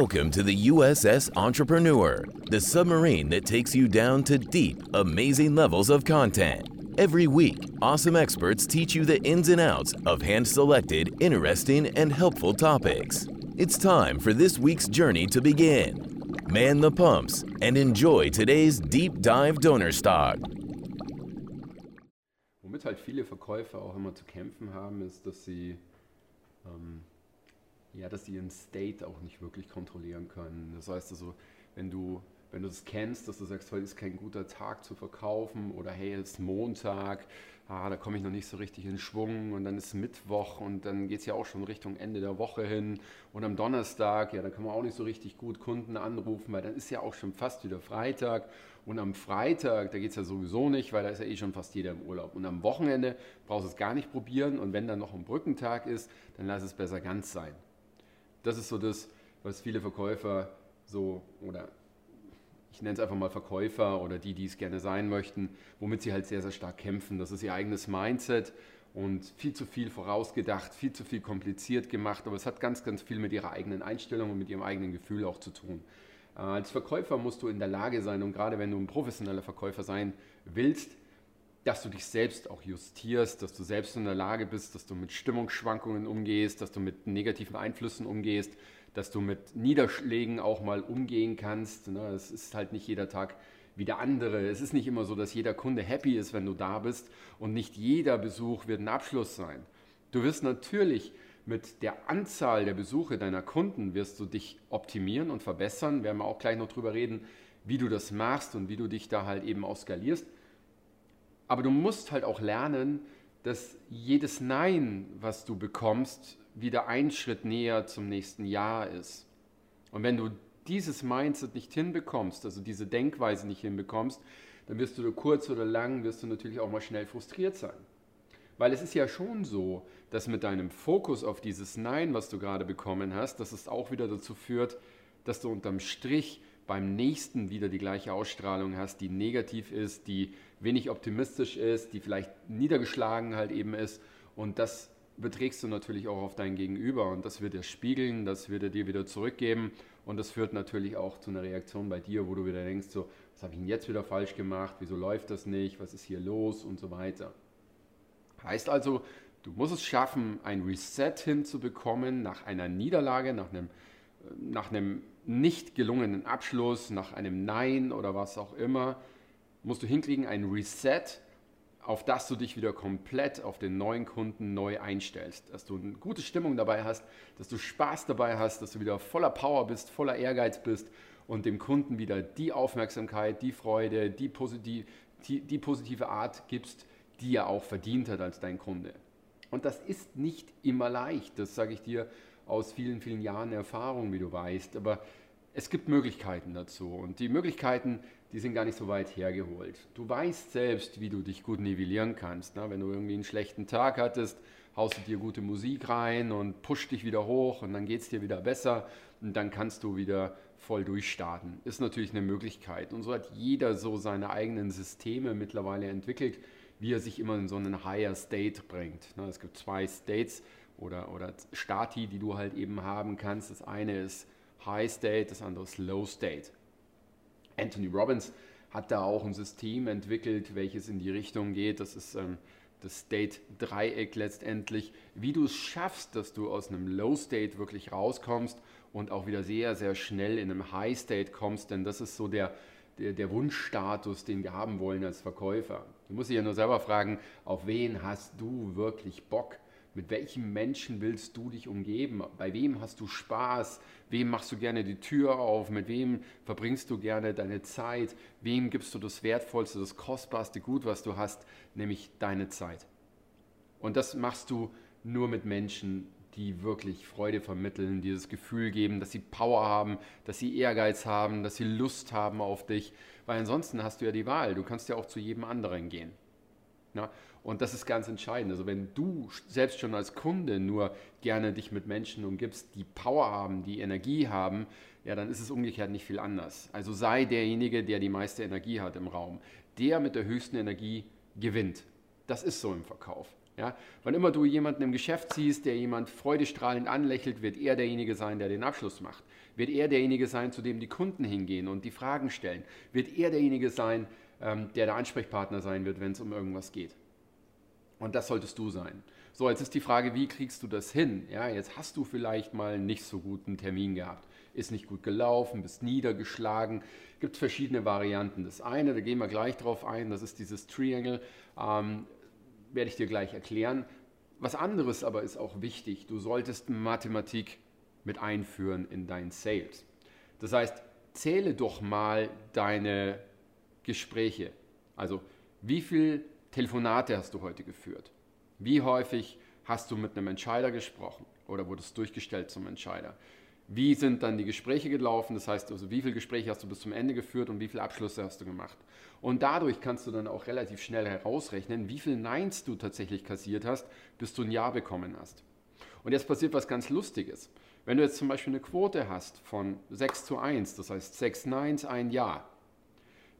Welcome to the USS Entrepreneur, the submarine that takes you down to deep, amazing levels of content. Every week, awesome experts teach you the ins and outs of hand selected, interesting, and helpful topics. It's time for this week's journey to begin. Man the pumps and enjoy today's deep dive donor stock. Womit halt viele Verkäufer auch immer zu kämpfen haben, ist, dass sie ähm, ja, dass die ihren State auch nicht wirklich kontrollieren können. Das heißt also, wenn du, wenn du das kennst, dass du sagst, heute ist kein guter Tag zu verkaufen oder hey, es ist Montag, ah, da komme ich noch nicht so richtig in Schwung und dann ist Mittwoch und dann geht es ja auch schon Richtung Ende der Woche hin und am Donnerstag, ja, da kann man auch nicht so richtig gut Kunden anrufen, weil dann ist ja auch schon fast wieder Freitag und am Freitag, da geht es ja sowieso nicht, weil da ist ja eh schon fast jeder im Urlaub und am Wochenende brauchst du es gar nicht probieren und wenn dann noch ein Brückentag ist, dann lass es besser ganz sein das ist so das, was viele Verkäufer so, oder ich nenne es einfach mal Verkäufer oder die, die es gerne sein möchten, womit sie halt sehr, sehr stark kämpfen. Das ist ihr eigenes Mindset und viel zu viel vorausgedacht, viel zu viel kompliziert gemacht, aber es hat ganz, ganz viel mit ihrer eigenen Einstellung und mit ihrem eigenen Gefühl auch zu tun. Äh, als Verkäufer musst du in der Lage sein und gerade wenn du ein professioneller Verkäufer sein willst, dass du dich selbst auch justierst, dass du selbst in der Lage bist, dass du mit Stimmungsschwankungen umgehst, dass du mit negativen Einflüssen umgehst, dass du mit Niederschlägen auch mal umgehen kannst. Ne? Es ist halt nicht jeder Tag wie der andere. Es ist nicht immer so, dass jeder Kunde happy ist, wenn du da bist und nicht jeder Besuch wird ein Abschluss sein. Du wirst natürlich mit der Anzahl der Besuche deiner Kunden wirst du dich optimieren und verbessern. Wir werden auch gleich noch drüber reden, wie du das machst und wie du dich da halt eben auch skalierst. Aber du musst halt auch lernen, dass jedes Nein, was du bekommst, wieder ein Schritt näher zum nächsten Jahr ist. Und wenn du dieses Mindset nicht hinbekommst, also diese Denkweise nicht hinbekommst, dann wirst du kurz oder lang, wirst du natürlich auch mal schnell frustriert sein. Weil es ist ja schon so, dass mit deinem Fokus auf dieses Nein, was du gerade bekommen hast, dass es auch wieder dazu führt, dass du unterm Strich beim nächsten wieder die gleiche Ausstrahlung hast, die negativ ist, die wenig optimistisch ist, die vielleicht niedergeschlagen halt eben ist. Und das beträgst du natürlich auch auf dein Gegenüber. Und das wird dir spiegeln, das wird er dir wieder zurückgeben. Und das führt natürlich auch zu einer Reaktion bei dir, wo du wieder denkst, so, was habe ich denn jetzt wieder falsch gemacht, wieso läuft das nicht, was ist hier los? Und so weiter. Heißt also, du musst es schaffen, ein Reset hinzubekommen nach einer Niederlage, nach einem, nach einem nicht gelungenen Abschluss, nach einem Nein oder was auch immer, musst du hinkriegen, ein Reset, auf das du dich wieder komplett auf den neuen Kunden neu einstellst. Dass du eine gute Stimmung dabei hast, dass du Spaß dabei hast, dass du wieder voller Power bist, voller Ehrgeiz bist und dem Kunden wieder die Aufmerksamkeit, die Freude, die, positiv, die, die positive Art gibst, die er auch verdient hat als dein Kunde. Und das ist nicht immer leicht, das sage ich dir aus vielen, vielen Jahren Erfahrung, wie du weißt. Aber es gibt Möglichkeiten dazu. Und die Möglichkeiten, die sind gar nicht so weit hergeholt. Du weißt selbst, wie du dich gut nivellieren kannst. Ne? Wenn du irgendwie einen schlechten Tag hattest, haust du dir gute Musik rein und pusht dich wieder hoch und dann geht es dir wieder besser und dann kannst du wieder voll durchstarten. Ist natürlich eine Möglichkeit. Und so hat jeder so seine eigenen Systeme mittlerweile entwickelt, wie er sich immer in so einen Higher State bringt. Ne? Es gibt zwei States oder, oder Stati, die du halt eben haben kannst. Das eine ist High State, das andere ist Low State. Anthony Robbins hat da auch ein System entwickelt, welches in die Richtung geht. Das ist ähm, das State-Dreieck letztendlich, wie du es schaffst, dass du aus einem Low State wirklich rauskommst und auch wieder sehr, sehr schnell in einem High State kommst, denn das ist so der, der, der Wunschstatus, den wir haben wollen als Verkäufer. Du musst dich ja nur selber fragen, auf wen hast du wirklich Bock? Mit welchem Menschen willst du dich umgeben? Bei wem hast du Spaß? Wem machst du gerne die Tür auf? Mit wem verbringst du gerne deine Zeit? Wem gibst du das Wertvollste, das Kostbarste Gut, was du hast, nämlich deine Zeit? Und das machst du nur mit Menschen, die wirklich Freude vermitteln, die das Gefühl geben, dass sie Power haben, dass sie Ehrgeiz haben, dass sie Lust haben auf dich. Weil ansonsten hast du ja die Wahl. Du kannst ja auch zu jedem anderen gehen. Ja? Und das ist ganz entscheidend. Also wenn du selbst schon als Kunde nur gerne dich mit Menschen umgibst, die Power haben, die Energie haben, ja, dann ist es umgekehrt nicht viel anders. Also sei derjenige, der die meiste Energie hat im Raum. Der mit der höchsten Energie gewinnt. Das ist so im Verkauf. Ja? Wann immer du jemanden im Geschäft siehst, der jemand freudestrahlend anlächelt, wird er derjenige sein, der den Abschluss macht. Wird er derjenige sein, zu dem die Kunden hingehen und die Fragen stellen. Wird er derjenige sein, ähm, der der Ansprechpartner sein wird, wenn es um irgendwas geht. Und das solltest du sein. So, jetzt ist die Frage, wie kriegst du das hin? Ja, jetzt hast du vielleicht mal nicht so guten Termin gehabt. Ist nicht gut gelaufen, bist niedergeschlagen. Gibt verschiedene Varianten. Das eine, da gehen wir gleich drauf ein, das ist dieses Triangle. Ähm, werde ich dir gleich erklären. Was anderes aber ist auch wichtig. Du solltest Mathematik mit einführen in dein Sales. Das heißt, zähle doch mal deine Gespräche. Also, wie viele Telefonate hast du heute geführt? Wie häufig hast du mit einem Entscheider gesprochen oder wurdest durchgestellt zum Entscheider? Wie sind dann die Gespräche gelaufen? Das heißt, also wie viele Gespräche hast du bis zum Ende geführt und wie viele Abschlüsse hast du gemacht? Und dadurch kannst du dann auch relativ schnell herausrechnen, wie viele Neins du tatsächlich kassiert hast, bis du ein Ja bekommen hast. Und jetzt passiert was ganz Lustiges. Wenn du jetzt zum Beispiel eine Quote hast von 6 zu 1, das heißt 6 Neins, ein Ja,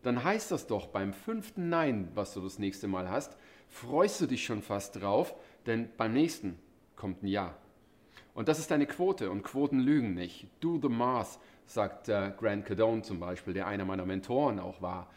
dann heißt das doch beim fünften Nein, was du das nächste Mal hast, freust du dich schon fast drauf, denn beim nächsten kommt ein Ja. Und das ist deine Quote und Quoten lügen nicht. Do the math, sagt äh, Grant Cardone zum Beispiel, der einer meiner Mentoren auch war.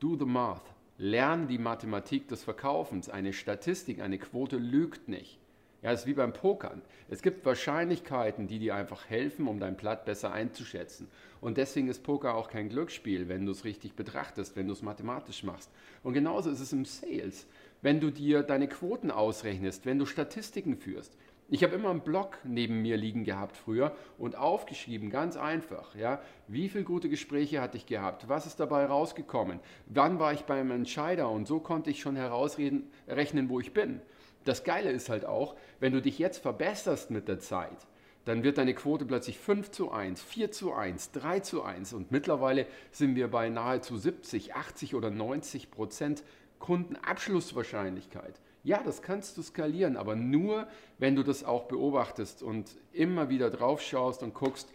Do the math. Lern die Mathematik des Verkaufens. Eine Statistik, eine Quote lügt nicht. Ja, es ist wie beim Pokern. Es gibt Wahrscheinlichkeiten, die dir einfach helfen, um dein Blatt besser einzuschätzen. Und deswegen ist Poker auch kein Glücksspiel, wenn du es richtig betrachtest, wenn du es mathematisch machst. Und genauso ist es im Sales, wenn du dir deine Quoten ausrechnest, wenn du Statistiken führst. Ich habe immer einen Blog neben mir liegen gehabt früher und aufgeschrieben, ganz einfach, ja, wie viele gute Gespräche hatte ich gehabt, was ist dabei rausgekommen, wann war ich beim Entscheider und so konnte ich schon herausrechnen, wo ich bin. Das Geile ist halt auch, wenn du dich jetzt verbesserst mit der Zeit, dann wird deine Quote plötzlich 5 zu 1, 4 zu 1, 3 zu 1 und mittlerweile sind wir bei nahezu 70, 80 oder 90 Prozent Kundenabschlusswahrscheinlichkeit. Ja, das kannst du skalieren, aber nur, wenn du das auch beobachtest und immer wieder drauf schaust und guckst,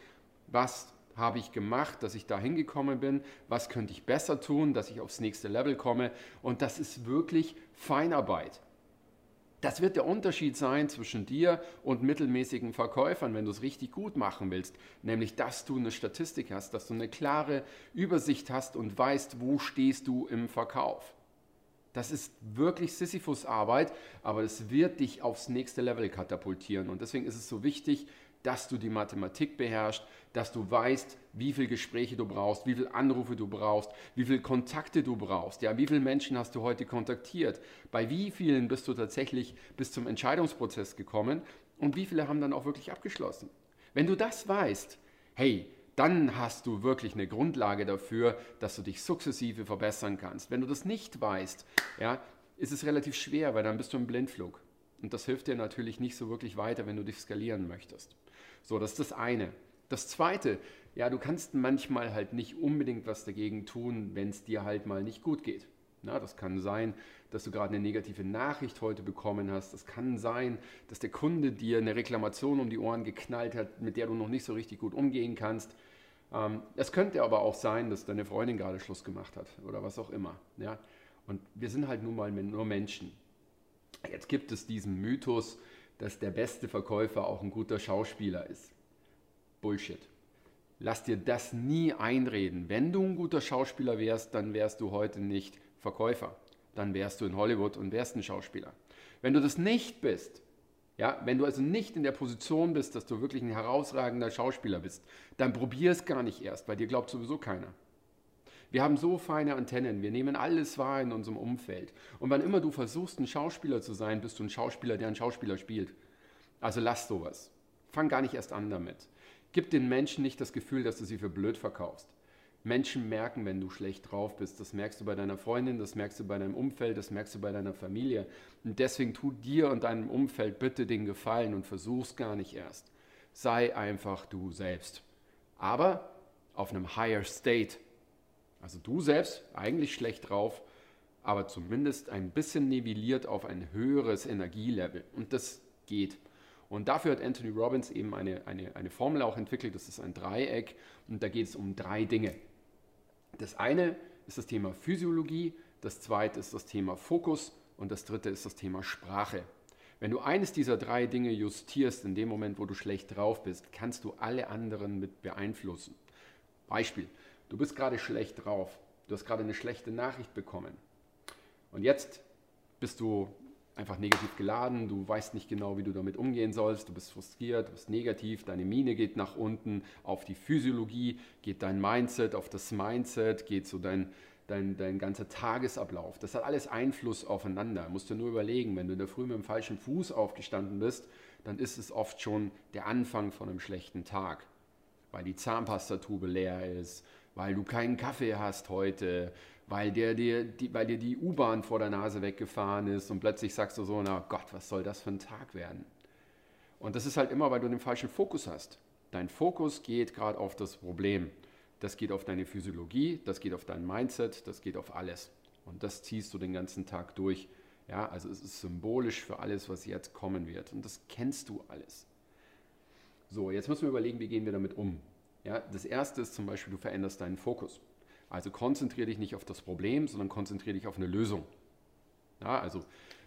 was habe ich gemacht, dass ich da hingekommen bin, was könnte ich besser tun, dass ich aufs nächste Level komme. Und das ist wirklich Feinarbeit. Das wird der Unterschied sein zwischen dir und mittelmäßigen Verkäufern, wenn du es richtig gut machen willst. Nämlich, dass du eine Statistik hast, dass du eine klare Übersicht hast und weißt, wo stehst du im Verkauf. Das ist wirklich Sisyphus-Arbeit, aber es wird dich aufs nächste Level katapultieren. Und deswegen ist es so wichtig, dass du die Mathematik beherrschst, dass du weißt, wie viele Gespräche du brauchst, wie viele Anrufe du brauchst, wie viele Kontakte du brauchst. Ja, wie viele Menschen hast du heute kontaktiert? Bei wie vielen bist du tatsächlich bis zum Entscheidungsprozess gekommen und wie viele haben dann auch wirklich abgeschlossen? Wenn du das weißt, hey, dann hast du wirklich eine Grundlage dafür, dass du dich sukzessive verbessern kannst. Wenn du das nicht weißt, ja, ist es relativ schwer, weil dann bist du im Blindflug. Und das hilft dir natürlich nicht so wirklich weiter, wenn du dich skalieren möchtest. So, das ist das eine. Das zweite, ja, du kannst manchmal halt nicht unbedingt was dagegen tun, wenn es dir halt mal nicht gut geht. Na, das kann sein, dass du gerade eine negative Nachricht heute bekommen hast. Das kann sein, dass der Kunde dir eine Reklamation um die Ohren geknallt hat, mit der du noch nicht so richtig gut umgehen kannst. Ähm, es könnte aber auch sein, dass deine Freundin gerade Schluss gemacht hat oder was auch immer. Ja? Und wir sind halt nun mal nur Menschen. Jetzt gibt es diesen Mythos, dass der beste Verkäufer auch ein guter Schauspieler ist. Bullshit. Lass dir das nie einreden. Wenn du ein guter Schauspieler wärst, dann wärst du heute nicht Verkäufer. Dann wärst du in Hollywood und wärst ein Schauspieler. Wenn du das nicht bist, ja, wenn du also nicht in der Position bist, dass du wirklich ein herausragender Schauspieler bist, dann probier es gar nicht erst, weil dir glaubt sowieso keiner. Wir haben so feine Antennen, wir nehmen alles wahr in unserem Umfeld. Und wann immer du versuchst, ein Schauspieler zu sein, bist du ein Schauspieler, der einen Schauspieler spielt. Also lass sowas. Fang gar nicht erst an damit. Gib den Menschen nicht das Gefühl, dass du sie für blöd verkaufst. Menschen merken, wenn du schlecht drauf bist. Das merkst du bei deiner Freundin, das merkst du bei deinem Umfeld, das merkst du bei deiner Familie. Und deswegen tu dir und deinem Umfeld bitte den Gefallen und versuch's gar nicht erst. Sei einfach du selbst. Aber auf einem higher state. Also du selbst eigentlich schlecht drauf, aber zumindest ein bisschen nivelliert auf ein höheres Energielevel. Und das geht. Und dafür hat Anthony Robbins eben eine, eine, eine Formel auch entwickelt, das ist ein Dreieck und da geht es um drei Dinge. Das eine ist das Thema Physiologie, das zweite ist das Thema Fokus und das dritte ist das Thema Sprache. Wenn du eines dieser drei Dinge justierst in dem Moment, wo du schlecht drauf bist, kannst du alle anderen mit beeinflussen. Beispiel, du bist gerade schlecht drauf, du hast gerade eine schlechte Nachricht bekommen und jetzt bist du einfach negativ geladen, du weißt nicht genau, wie du damit umgehen sollst, du bist frustriert, du bist negativ, deine Miene geht nach unten, auf die Physiologie geht dein Mindset, auf das Mindset geht so dein, dein, dein ganzer Tagesablauf. Das hat alles Einfluss aufeinander. Du musst dir nur überlegen, wenn du in der Früh mit dem falschen Fuß aufgestanden bist, dann ist es oft schon der Anfang von einem schlechten Tag, weil die Zahnpastatube leer ist, weil du keinen Kaffee hast heute, weil, der, dir, die, die U-Bahn vor der Nase weggefahren ist und plötzlich sagst du so, na Gott, was soll das für ein Tag werden? Und das ist halt immer, weil du den falschen Fokus hast. Dein Fokus geht gerade auf das Problem. Das geht auf deine Physiologie, das geht auf dein Mindset, das geht auf alles. Und das ziehst du den ganzen Tag durch. Ja, also es ist symbolisch für alles, was jetzt kommen wird. Und das kennst du alles. So, jetzt müssen wir überlegen, wie gehen wir damit um. Ja, das erste ist zum Beispiel, du veränderst deinen Fokus. Also konzentriere dich nicht auf das Problem, sondern konzentriere dich auf eine Lösung. Ja, also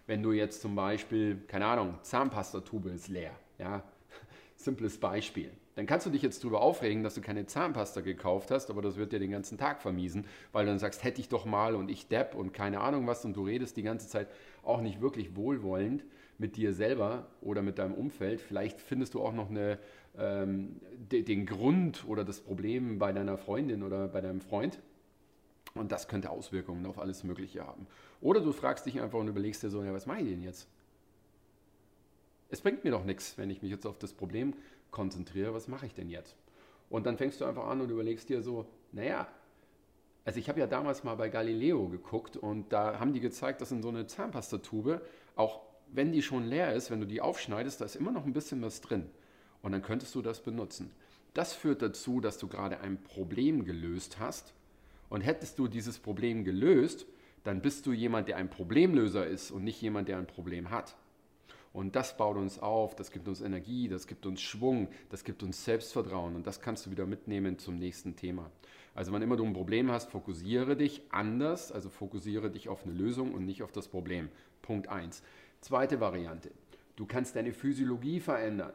wenn du jetzt zum Beispiel, keine Ahnung, Zahnpastatube ist leer, ja, simples Beispiel. Dann kannst du dich jetzt darüber aufregen, dass du keine Zahnpasta gekauft hast, aber das wird dir den ganzen Tag vermiesen, weil du dann sagst, hätte ich doch mal und ich depp und keine Ahnung was und du redest die ganze Zeit auch nicht wirklich wohlwollend mit dir selber oder mit deinem Umfeld. Vielleicht findest du auch noch eine, ähm, de, den Grund oder das Problem bei deiner Freundin oder bei deinem Freund und das könnte Auswirkungen auf alles Mögliche haben. Oder du fragst dich einfach und überlegst dir so, ja, was mache ich denn jetzt? Es bringt mir doch nichts, wenn ich mich jetzt auf das Problem konzentriere, was mache ich denn jetzt? Und dann fängst du einfach an und überlegst dir so, naja, also ich habe ja damals mal bei Galileo geguckt und da haben die gezeigt, dass in so eine Zahnpastatube, auch wenn die schon leer ist, wenn du die aufschneidest, da ist immer noch ein bisschen was drin. Und dann könntest du das benutzen. Das führt dazu, dass du gerade ein Problem gelöst hast und hättest du dieses Problem gelöst, dann bist du jemand, der ein Problemlöser ist und nicht jemand, der ein Problem hat. Und das baut uns auf, das gibt uns Energie, das gibt uns Schwung, das gibt uns Selbstvertrauen und das kannst du wieder mitnehmen zum nächsten Thema. Also wann immer du ein Problem hast, fokussiere dich anders, also fokussiere dich auf eine Lösung und nicht auf das Problem. Punkt 1. Zweite Variante. Du kannst deine Physiologie verändern.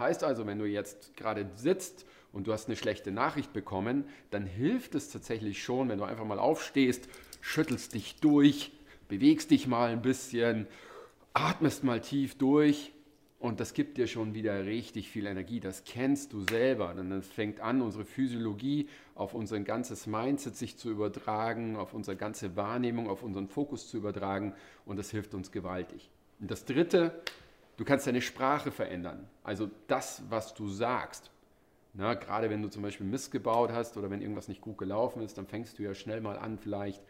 Heißt also, wenn du jetzt gerade sitzt und du hast eine schlechte Nachricht bekommen, dann hilft es tatsächlich schon, wenn du einfach mal aufstehst, schüttelst dich durch, bewegst dich mal ein bisschen, atmest mal tief durch und das gibt dir schon wieder richtig viel Energie. Das kennst du selber. Denn dann fängt an, unsere Physiologie auf unser ganzes Mindset sich zu übertragen, auf unsere ganze Wahrnehmung, auf unseren Fokus zu übertragen und das hilft uns gewaltig. Und das Dritte, du kannst deine Sprache verändern. Also das, was du sagst. Na, gerade wenn du zum Beispiel Mist gebaut hast oder wenn irgendwas nicht gut gelaufen ist, dann fängst du ja schnell mal an, vielleicht,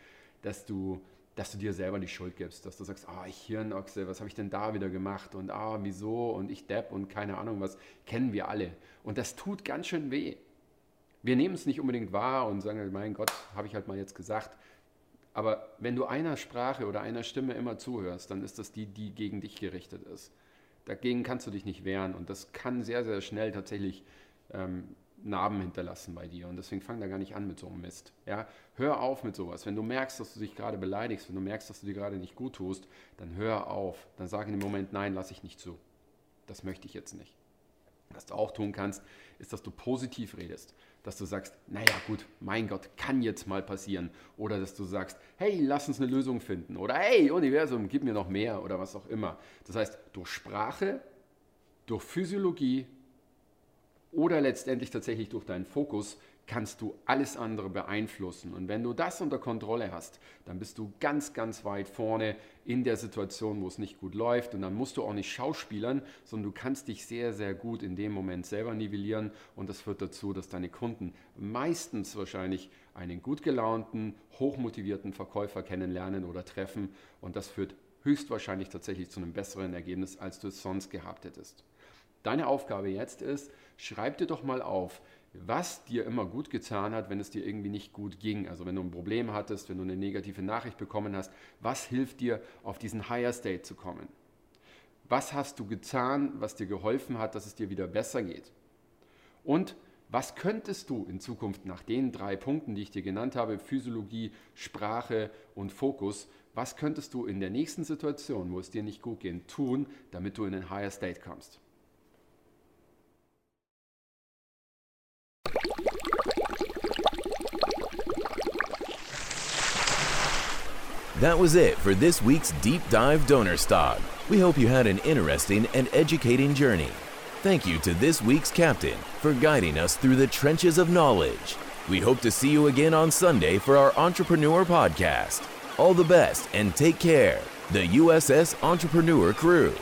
dass du, dass du dir selber die Schuld gibst, dass du sagst, ah, ich Hirnochse, was habe ich denn da wieder gemacht und ah, wieso und ich Depp und keine Ahnung was, kennen wir alle. Und das tut ganz schön weh. Wir nehmen es nicht unbedingt wahr und sagen, mein Gott, habe ich halt mal jetzt gesagt. Aber wenn du einer Sprache oder einer Stimme immer zuhörst, dann ist das die, die gegen dich gerichtet ist. Dagegen kannst du dich nicht wehren und das kann sehr, sehr schnell tatsächlich ähm, Narben hinterlassen bei dir. Und deswegen fang da gar nicht an mit so einem Mist. Ja? Hör auf mit sowas. Wenn du merkst, dass du dich gerade beleidigst, wenn du merkst, dass du dir gerade nicht gut tust, dann hör auf. Dann sag in dem Moment, nein, lass ich nicht zu. Das möchte ich jetzt nicht. Was du auch tun kannst, ist, dass du positiv redest. Dass du sagst, naja gut, mein Gott, kann jetzt mal passieren. Oder dass du sagst, hey, lass uns eine Lösung finden. Oder hey, Universum, gib mir noch mehr. Oder was auch immer. Das heißt, durch Sprache, durch Physiologie, oder letztendlich tatsächlich durch deinen Fokus kannst du alles andere beeinflussen. Und wenn du das unter Kontrolle hast, dann bist du ganz, ganz weit vorne in der Situation, wo es nicht gut läuft. Und dann musst du auch nicht schauspielern, sondern du kannst dich sehr, sehr gut in dem Moment selber nivellieren. Und das führt dazu, dass deine Kunden meistens wahrscheinlich einen gut gelaunten, hochmotivierten Verkäufer kennenlernen oder treffen. Und das führt höchstwahrscheinlich tatsächlich zu einem besseren Ergebnis, als du es sonst gehabt hättest. Deine Aufgabe jetzt ist, schreib dir doch mal auf, was dir immer gut getan hat, wenn es dir irgendwie nicht gut ging. Also wenn du ein Problem hattest, wenn du eine negative Nachricht bekommen hast, was hilft dir, auf diesen Higher State zu kommen? Was hast du getan, was dir geholfen hat, dass es dir wieder besser geht? Und was könntest du in Zukunft nach den drei Punkten, die ich dir genannt habe, Physiologie, Sprache und Fokus, Was könntest du in der nächsten Situation, wo es dir nicht gut geht, tun, damit du in ein higher state kommst? That was it for this week's Deep Dive Donnerstag. We hope you had an interesting and educating journey. Thank you to this week's captain for guiding us through the trenches of knowledge. We hope to see you again on Sunday for our Entrepreneur Podcast. All the best and take care. The USS Entrepreneur Crew.